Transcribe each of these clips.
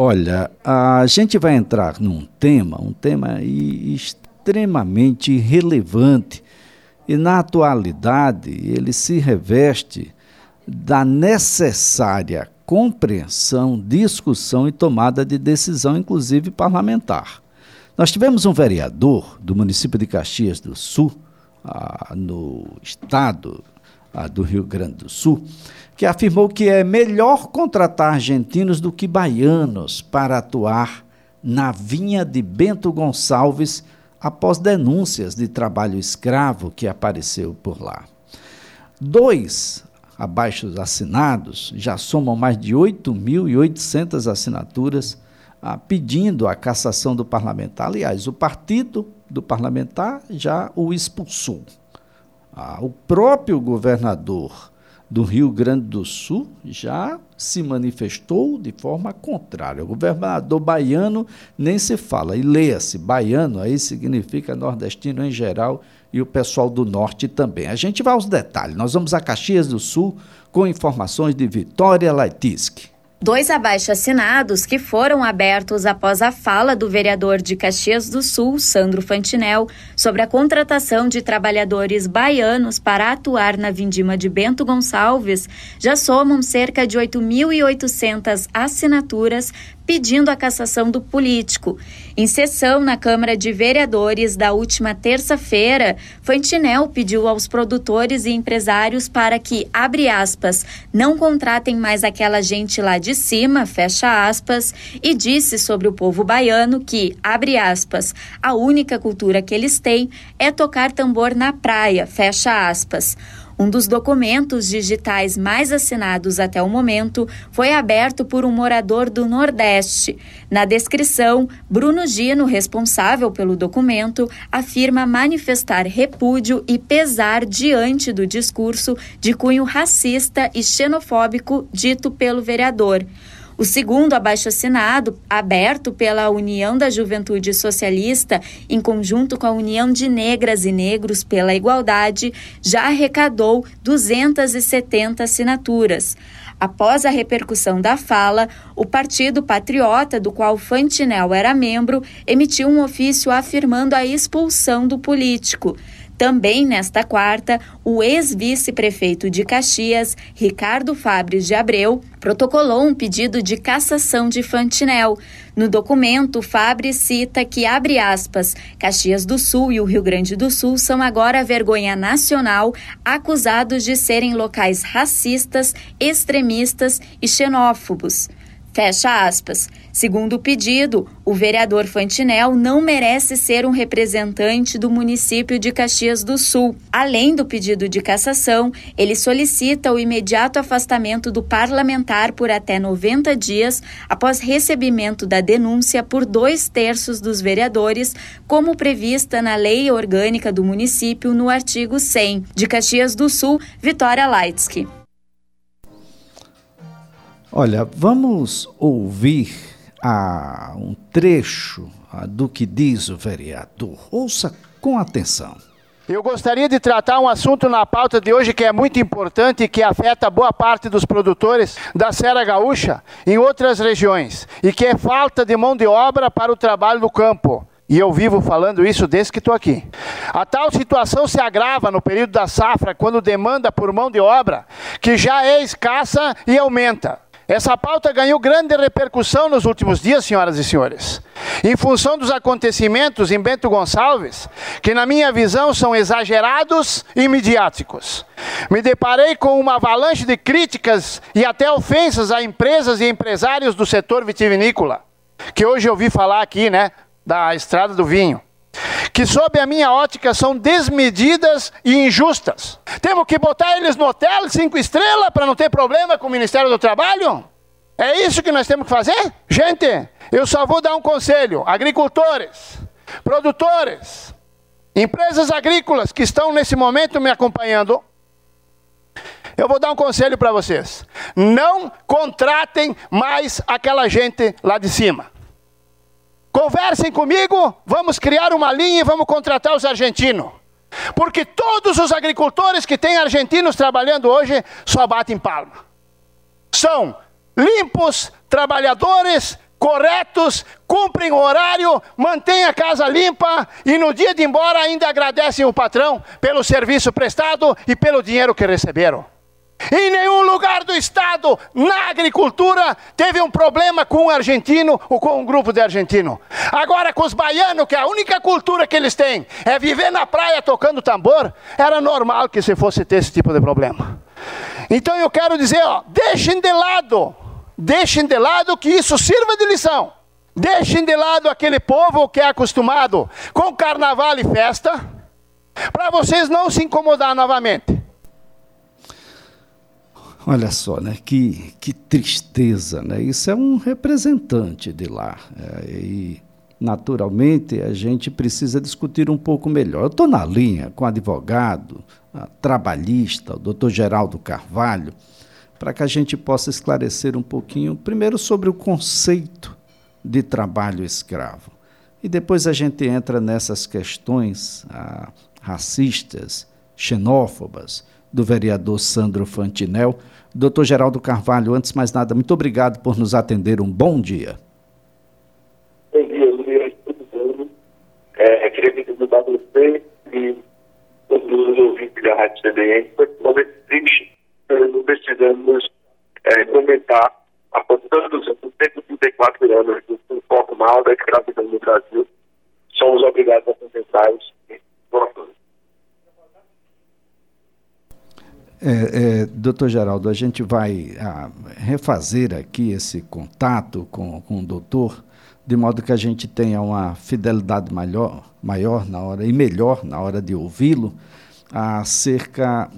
Olha, a gente vai entrar num tema, um tema extremamente relevante e na atualidade ele se reveste da necessária compreensão, discussão e tomada de decisão, inclusive parlamentar. Nós tivemos um vereador do município de Caxias do Sul, ah, no estado ah, do Rio Grande do Sul, que afirmou que é melhor contratar argentinos do que baianos para atuar na vinha de Bento Gonçalves após denúncias de trabalho escravo que apareceu por lá. Dois abaixo assinados já somam mais de 8.800 assinaturas ah, pedindo a cassação do parlamentar. Aliás, o partido do parlamentar já o expulsou. Ah, o próprio governador do Rio Grande do Sul já se manifestou de forma contrária. O governador baiano nem se fala, e leia-se, baiano aí significa nordestino em geral e o pessoal do norte também. A gente vai aos detalhes. Nós vamos a Caxias do Sul com informações de Vitória Laitisque. Dois abaixo-assinados que foram abertos após a fala do vereador de Caxias do Sul, Sandro Fantinel, sobre a contratação de trabalhadores baianos para atuar na vindima de Bento Gonçalves, já somam cerca de 8.800 assinaturas pedindo a cassação do político. Em sessão na Câmara de Vereadores da última terça-feira, Fantinel pediu aos produtores e empresários para que, abre aspas, não contratem mais aquela gente lá de cima, fecha aspas, e disse sobre o povo baiano que, abre aspas, a única cultura que eles têm é tocar tambor na praia, fecha aspas. Um dos documentos digitais mais assinados até o momento foi aberto por um morador do Nordeste. Na descrição, Bruno Gino, responsável pelo documento, afirma manifestar repúdio e pesar diante do discurso de cunho racista e xenofóbico dito pelo vereador. O segundo abaixo-assinado, aberto pela União da Juventude Socialista, em conjunto com a União de Negras e Negros pela Igualdade, já arrecadou 270 assinaturas. Após a repercussão da fala, o Partido Patriota, do qual Fantinel era membro, emitiu um ofício afirmando a expulsão do político. Também nesta quarta, o ex-vice-prefeito de Caxias, Ricardo Fabres de Abreu, protocolou um pedido de cassação de Fantinel. No documento, Fabres cita que, abre aspas, Caxias do Sul e o Rio Grande do Sul são agora vergonha nacional, acusados de serem locais racistas, extremistas e xenófobos. Fecha aspas. Segundo o pedido, o vereador Fantinel não merece ser um representante do município de Caxias do Sul. Além do pedido de cassação, ele solicita o imediato afastamento do parlamentar por até 90 dias após recebimento da denúncia por dois terços dos vereadores, como prevista na lei orgânica do município no artigo 100. De Caxias do Sul, Vitória Leitsky. Olha, vamos ouvir ah, um trecho ah, do que diz o vereador. Ouça com atenção. Eu gostaria de tratar um assunto na pauta de hoje que é muito importante e que afeta boa parte dos produtores da Serra Gaúcha em outras regiões e que é falta de mão de obra para o trabalho do campo. E eu vivo falando isso desde que estou aqui. A tal situação se agrava no período da safra, quando demanda por mão de obra, que já é escassa e aumenta. Essa pauta ganhou grande repercussão nos últimos dias, senhoras e senhores, em função dos acontecimentos em Bento Gonçalves, que, na minha visão, são exagerados e midiáticos. Me deparei com uma avalanche de críticas e até ofensas a empresas e empresários do setor vitivinícola, que hoje eu ouvi falar aqui, né, da estrada do vinho que, sob a minha ótica, são desmedidas e injustas. Temos que botar eles no hotel cinco estrelas para não ter problema com o Ministério do Trabalho? É isso que nós temos que fazer? Gente, eu só vou dar um conselho: agricultores, produtores, empresas agrícolas que estão nesse momento me acompanhando. Eu vou dar um conselho para vocês: não contratem mais aquela gente lá de cima. Conversem comigo, vamos criar uma linha e vamos contratar os argentinos. Porque todos os agricultores que têm argentinos trabalhando hoje só batem palma. São limpos, trabalhadores, corretos, cumprem o horário, mantêm a casa limpa e no dia de ir embora ainda agradecem o patrão pelo serviço prestado e pelo dinheiro que receberam. Em nenhum lugar do estado, na agricultura, teve um problema com um argentino ou com um grupo de argentino. Agora, com os baianos, que a única cultura que eles têm é viver na praia tocando tambor, era normal que se fosse ter esse tipo de problema. Então eu quero dizer, ó, deixem de lado Deixem de lado que isso sirva de lição. Deixem de lado aquele povo que é acostumado com carnaval e festa, para vocês não se incomodar novamente. Olha só, né? Que, que tristeza, né? Isso é um representante de lá. É, e, naturalmente, a gente precisa discutir um pouco melhor. Eu estou na linha com o advogado, trabalhista, o doutor Geraldo Carvalho, para que a gente possa esclarecer um pouquinho, primeiro sobre o conceito de trabalho escravo. E depois a gente entra nessas questões ah, racistas, xenófobas, do vereador Sandro Fantinel. Doutor Geraldo Carvalho, antes mais nada, muito obrigado por nos atender. Um bom dia. Bom dia, Luiz. Tudo bem? É, queria cumprimentar você e todos os ouvintes da Rádio CBN. Foi um momento triste não precisamos é, comentar, apostando os 134 anos do formal da escravidão no Brasil, somos obrigados a comentar os é, é, doutor Geraldo, a gente vai a, ah, refazer aqui esse contato com, com o doutor, de modo que a gente tenha uma fidelidade maior, maior na hora e melhor na hora de ouvi-lo acerca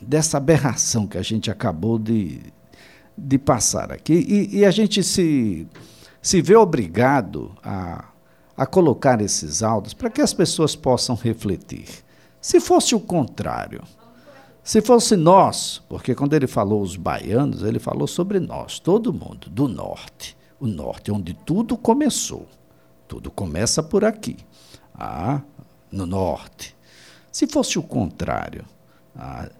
dessa aberração que a gente acabou de, de passar aqui. E, e a gente se, se vê obrigado a, a colocar esses áudios para que as pessoas possam refletir. Se fosse o contrário, se fosse nós, porque quando ele falou os baianos, ele falou sobre nós, todo mundo, do norte. O norte, onde tudo começou. Tudo começa por aqui, ah, no norte. Se fosse o contrário, ah,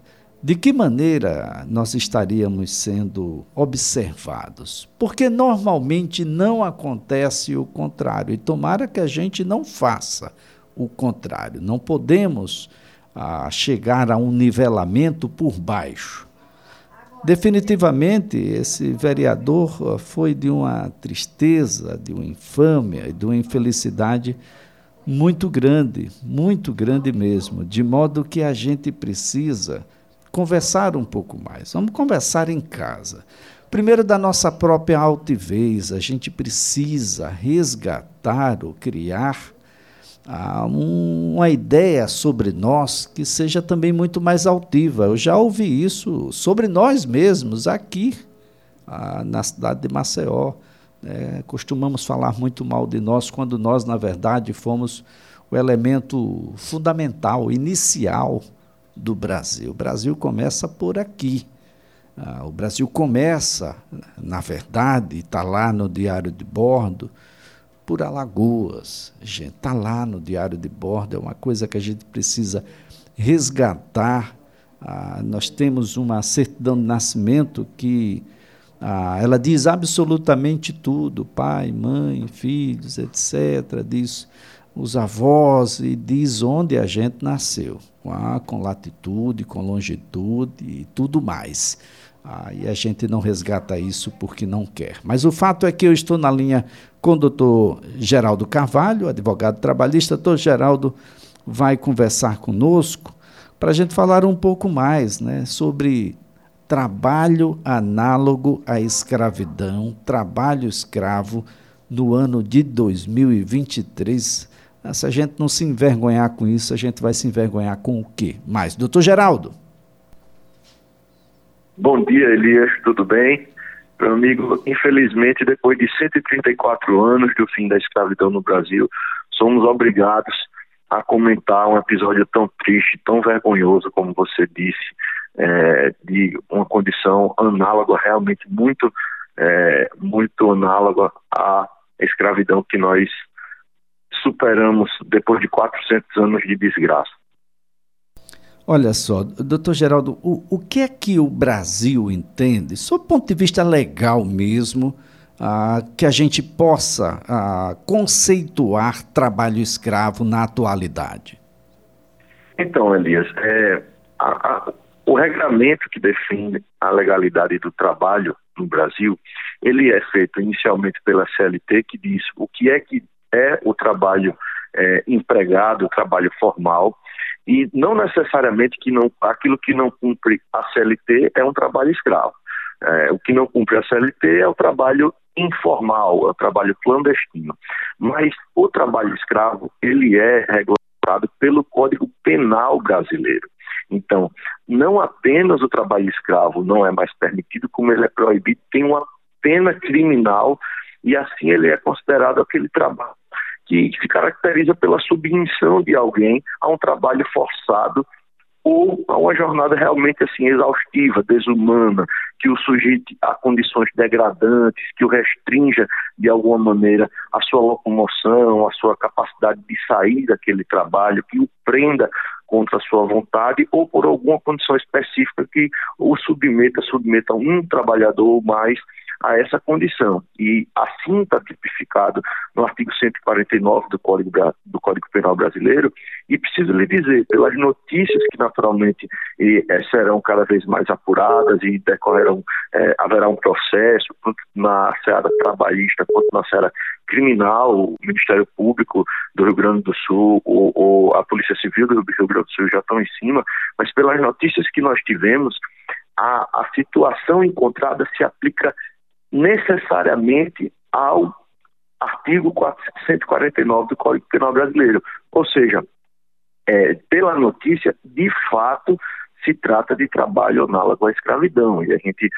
de que maneira nós estaríamos sendo observados? Porque normalmente não acontece o contrário, e tomara que a gente não faça o contrário. Não podemos ah, chegar a um nivelamento por baixo. Definitivamente, esse vereador ah, foi de uma tristeza, de uma infâmia, de uma infelicidade muito grande, muito grande mesmo, de modo que a gente precisa conversar um pouco mais. Vamos conversar em casa. Primeiro, da nossa própria altivez, a gente precisa resgatar ou criar uma ideia sobre nós que seja também muito mais altiva. Eu já ouvi isso sobre nós mesmos aqui, ah, na cidade de Maceió. É, costumamos falar muito mal de nós quando nós, na verdade, fomos o elemento fundamental, inicial do Brasil. O Brasil começa por aqui. Ah, o Brasil começa, na verdade, está lá no Diário de Bordo, por Alagoas. Gente, está lá no Diário de Bordo, é uma coisa que a gente precisa resgatar. Ah, nós temos uma certidão de nascimento que ah, ela diz absolutamente tudo: pai, mãe, filhos, etc. Diz os avós e diz onde a gente nasceu com latitude, com longitude e tudo mais. Ah, e a gente não resgata isso porque não quer. Mas o fato é que eu estou na linha com o doutor Geraldo Carvalho, advogado trabalhista. Doutor Geraldo vai conversar conosco para a gente falar um pouco mais né, sobre trabalho análogo à escravidão, trabalho escravo no ano de 2023 se a gente não se envergonhar com isso, a gente vai se envergonhar com o quê? Mais, doutor Geraldo. Bom dia, Elias, tudo bem? Meu amigo, infelizmente, depois de 134 anos do fim da escravidão no Brasil, somos obrigados a comentar um episódio tão triste, tão vergonhoso, como você disse, é, de uma condição análoga, realmente muito, é, muito análoga à escravidão que nós superamos depois de 400 anos de desgraça. Olha só, doutor Geraldo, o, o que é que o Brasil entende, sob o ponto de vista legal mesmo, ah, que a gente possa ah, conceituar trabalho escravo na atualidade? Então, Elias, é, a, a, o regulamento que define a legalidade do trabalho no Brasil, ele é feito inicialmente pela CLT, que diz o que é que é o trabalho é, empregado, o trabalho formal, e não necessariamente que não, aquilo que não cumpre a CLT é um trabalho escravo. É, o que não cumpre a CLT é o trabalho informal, é o trabalho clandestino. Mas o trabalho escravo, ele é regulamentado pelo Código Penal brasileiro. Então, não apenas o trabalho escravo não é mais permitido, como ele é proibido, tem uma pena criminal e assim ele é considerado aquele trabalho que se caracteriza pela submissão de alguém a um trabalho forçado ou a uma jornada realmente assim exaustiva, desumana, que o sujeite a condições degradantes, que o restrinja de alguma maneira a sua locomoção, a sua capacidade de sair daquele trabalho, que o prenda contra a sua vontade ou por alguma condição específica que o submeta, submeta um trabalhador mais a essa condição. E assim está tipificado no artigo 149 do Código, do Código Penal Brasileiro. E preciso lhe dizer, pelas notícias que naturalmente e, é, serão cada vez mais apuradas e decorrerão, é, haverá um processo, tanto na seara trabalhista quanto na seara criminal, o Ministério Público do Rio Grande do Sul ou, ou a Polícia Civil do Rio Grande do Sul já estão em cima, mas pelas notícias que nós tivemos, a, a situação encontrada se aplica necessariamente ao artigo 449 do Código Penal Brasileiro. Ou seja, é, pela notícia, de fato, se trata de trabalho análogo à escravidão. E a gente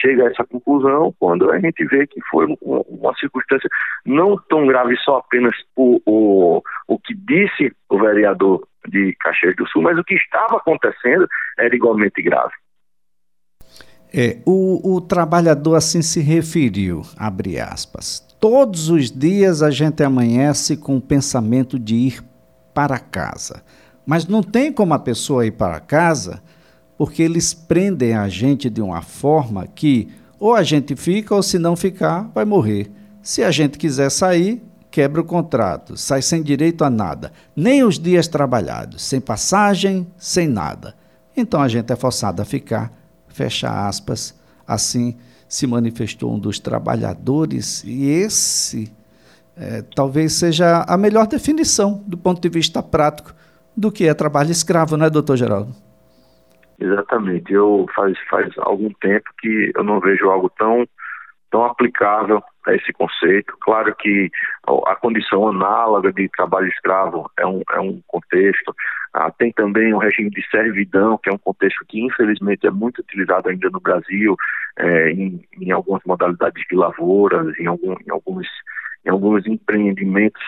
chega a essa conclusão quando a gente vê que foi uma, uma circunstância não tão grave só apenas o, o, o que disse o vereador de Caxias do Sul, mas o que estava acontecendo era igualmente grave. É, o, o trabalhador assim se referiu, abre aspas. Todos os dias a gente amanhece com o pensamento de ir para casa. Mas não tem como a pessoa ir para casa porque eles prendem a gente de uma forma que ou a gente fica ou se não ficar, vai morrer. Se a gente quiser sair, quebra o contrato, sai sem direito a nada, nem os dias trabalhados, sem passagem, sem nada. Então a gente é forçado a ficar fecha aspas, assim se manifestou um dos trabalhadores, e esse é, talvez seja a melhor definição, do ponto de vista prático, do que é trabalho escravo, não é, doutor Geraldo? Exatamente. Eu faz, faz algum tempo que eu não vejo algo tão, tão aplicável a esse conceito. Claro que a condição análoga de trabalho escravo é um, é um contexto, ah, tem também o regime de servidão, que é um contexto que infelizmente é muito utilizado ainda no Brasil, é, em, em, algumas modalidades de lavouras, em, algum, em, alguns, em alguns empreendimentos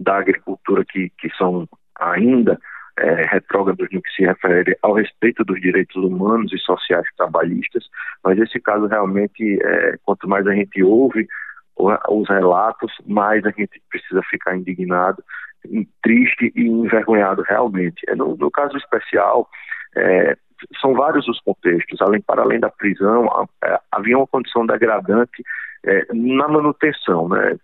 da agricultura que, que são ainda é, retrógrados no que se refere ao respeito dos direitos humanos e sociais trabalhistas, mas esse caso realmente, é, quanto mais a gente ouve os relatos, mais a gente precisa ficar indignado triste e envergonhado realmente. É, no, no caso especial, é, são vários os contextos. Além, para além da prisão, é, havia uma condição degradante é, na manutenção, né?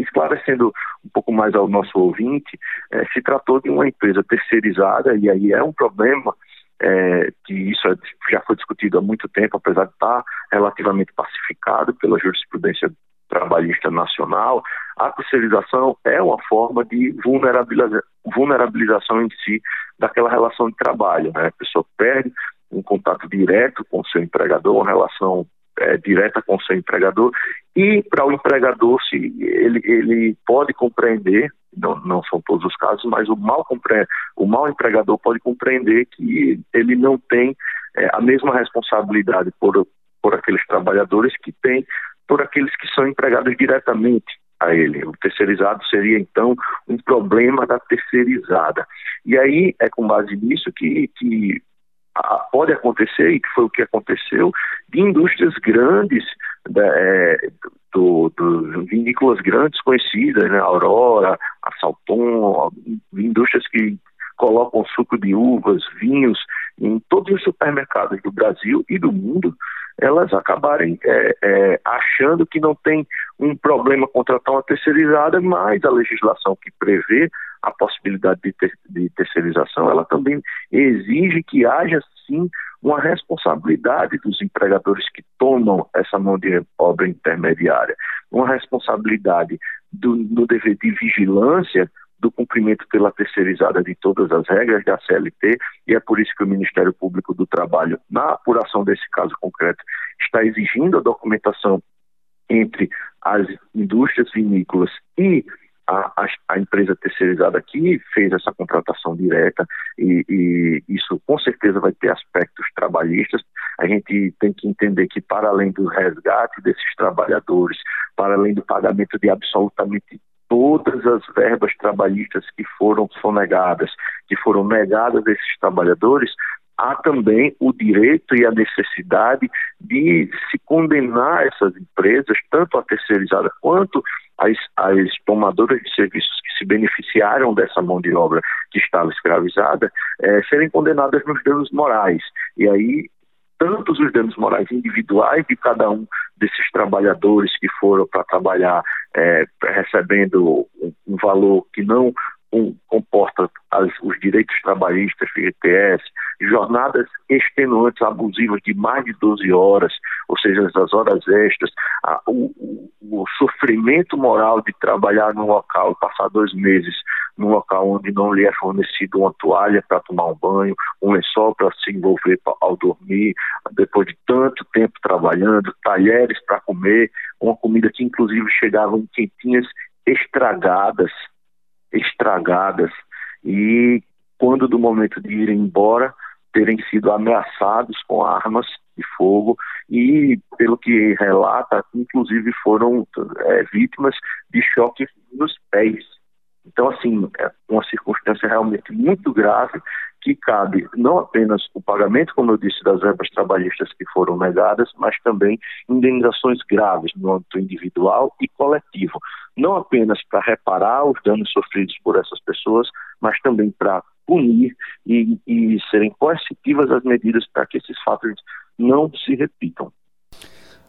Esclarecendo um pouco mais ao nosso ouvinte, é, se tratou de uma empresa terceirizada e aí é um problema é, que isso é, já foi discutido há muito tempo, apesar de estar relativamente pacificado pela jurisprudência trabalhista nacional, a terceirização é uma forma de vulnerabiliza vulnerabilização em si daquela relação de trabalho. Né? A pessoa perde um contato direto com o seu empregador, uma relação é, direta com o seu empregador, e para o empregador, se ele, ele pode compreender, não, não são todos os casos, mas o mal, o mal empregador pode compreender que ele não tem é, a mesma responsabilidade por, por aqueles trabalhadores que tem por aqueles que são empregados diretamente a ele. O terceirizado seria, então, um problema da terceirizada. E aí é com base nisso que, que pode acontecer, e que foi o que aconteceu, de indústrias grandes, da, é, do, do, vinícolas grandes conhecidas, né, Aurora, a Salton, indústrias que colocam suco de uvas, vinhos em todos os supermercados do Brasil e do mundo, elas acabarem é, é, achando que não tem um problema contratar uma terceirizada, mas a legislação que prevê a possibilidade de, ter, de terceirização, ela também exige que haja sim uma responsabilidade dos empregadores que tomam essa mão de obra intermediária, uma responsabilidade do, no dever de vigilância do cumprimento pela terceirizada de todas as regras da CLT, e é por isso que o Ministério Público do Trabalho, na apuração desse caso concreto, está exigindo a documentação entre as indústrias vinícolas e a, a, a, empresa terceirizada que fez essa contratação direta e, e, isso com certeza vai ter aspectos trabalhistas. A gente tem que entender que para além do resgate desses trabalhadores, para além do pagamento de absolutamente todas as verbas trabalhistas que foram sonegadas, que foram negadas a esses trabalhadores, há também o direito e a necessidade de se condenar essas empresas, tanto a terceirizada quanto as, as tomadoras de serviços que se beneficiaram dessa mão de obra que estava escravizada, é, serem condenadas nos danos morais. E aí, tantos os danos morais individuais de cada um desses trabalhadores que foram para trabalhar é, recebendo um, um valor que não comporta as, os direitos trabalhistas, FGTS, jornadas extenuantes, abusivas de mais de 12 horas, ou seja, as horas extras, a, o, o, sofrimento moral de trabalhar num local, passar dois meses num local onde não lhe é fornecido uma toalha para tomar um banho, um lençol para se envolver ao dormir, depois de tanto tempo trabalhando, talheres para comer, uma comida que inclusive chegava em quentinhas estragadas, estragadas. E quando do momento de ir embora terem sido ameaçados com armas de fogo e pelo que relata inclusive foram é, vítimas de choque nos pés. Então assim é uma circunstância realmente muito grave que cabe não apenas o pagamento, como eu disse, das verbas trabalhistas que foram negadas, mas também indenizações graves no âmbito individual e coletivo. Não apenas para reparar os danos sofridos por essas pessoas, mas também para punir e, e serem coercitivas as medidas para que esses fatos não se repitam.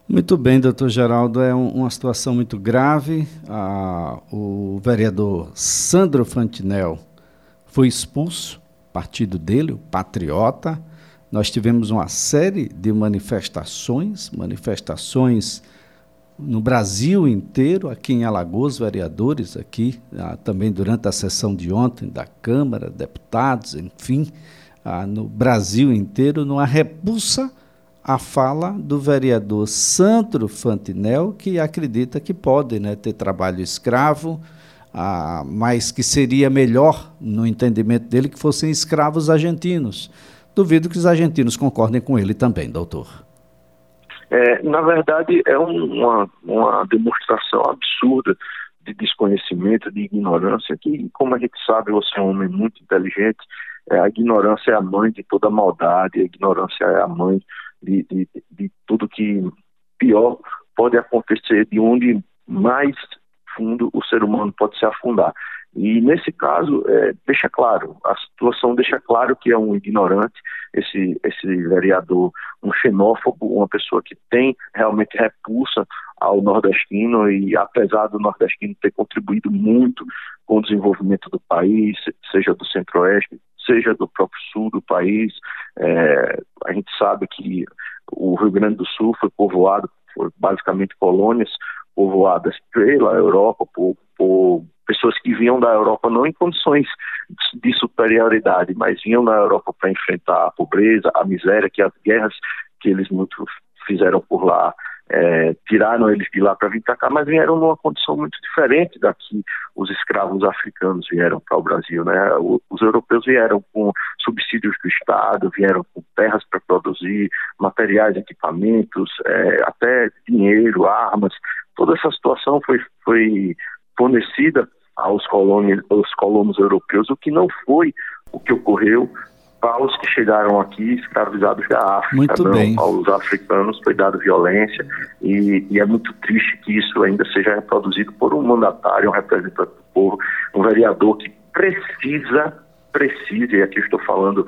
Muito bem, doutor Geraldo, é um, uma situação muito grave. Ah, o vereador Sandro Fantinel foi expulso partido dele, o Patriota. Nós tivemos uma série de manifestações, manifestações no Brasil inteiro, aqui em Alagoas, vereadores aqui, ah, também durante a sessão de ontem da Câmara, deputados, enfim, ah, no Brasil inteiro, numa repulsa à fala do vereador Sandro Fantinel, que acredita que pode né, ter trabalho escravo, ah, mas que seria melhor, no entendimento dele, que fossem escravos argentinos. Duvido que os argentinos concordem com ele também, doutor. É, na verdade, é uma, uma demonstração absurda de desconhecimento, de ignorância, que, como a gente sabe, você é um homem muito inteligente, é, a ignorância é a mãe de toda maldade, a ignorância é a mãe de, de, de tudo que pior pode acontecer, de onde mais fundo o ser humano pode se afundar. E nesse caso, é, deixa claro, a situação deixa claro que é um ignorante, esse, esse vereador, um xenófobo, uma pessoa que tem realmente repulsa ao nordestino e apesar do nordestino ter contribuído muito com o desenvolvimento do país, seja do centro-oeste, seja do próprio sul do país, é, a gente sabe que o Rio Grande do Sul foi povoado por basicamente colônias, povoadas pela Europa, por, por pessoas que vinham da Europa não em condições de superioridade, mas vinham da Europa para enfrentar a pobreza, a miséria, que as guerras que eles muito fizeram por lá é, tiraram eles de lá para vir para cá, mas vieram numa condição muito diferente daqui os escravos africanos vieram para o Brasil, né? Os europeus vieram com subsídios do Estado, vieram com terras para produzir, materiais, equipamentos, é, até dinheiro, armas. Toda essa situação foi, foi fornecida aos colonos, aos colonos europeus, o que não foi o que ocorreu aos que chegaram aqui escravizados da África. Muito não, bem. Aos africanos foi dado violência e, e, é muito triste que isso ainda seja reproduzido por um mandatário, um representante do povo, um vereador que precisa, precisa, e aqui estou falando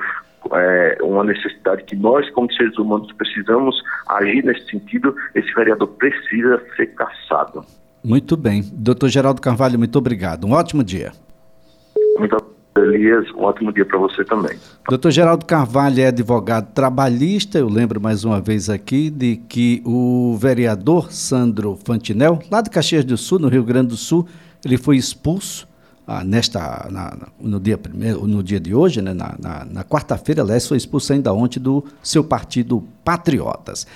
é, uma necessidade que nós, como seres humanos, precisamos agir nesse sentido, esse vereador precisa ser caçado. Muito bem. Doutor Geraldo Carvalho, muito obrigado. Um ótimo dia. Muito obrigado. Elias, um ótimo dia para você também. Doutor Geraldo Carvalho é advogado trabalhista. Eu lembro mais uma vez aqui de que o vereador Sandro Fantinel, lá de Caxias do Sul, no Rio Grande do Sul, ele foi expulso ah, nesta, na, no, dia primeiro, no dia de hoje, né, na, na, na quarta-feira, aliás, foi expulso ainda ontem do seu partido Patriotas.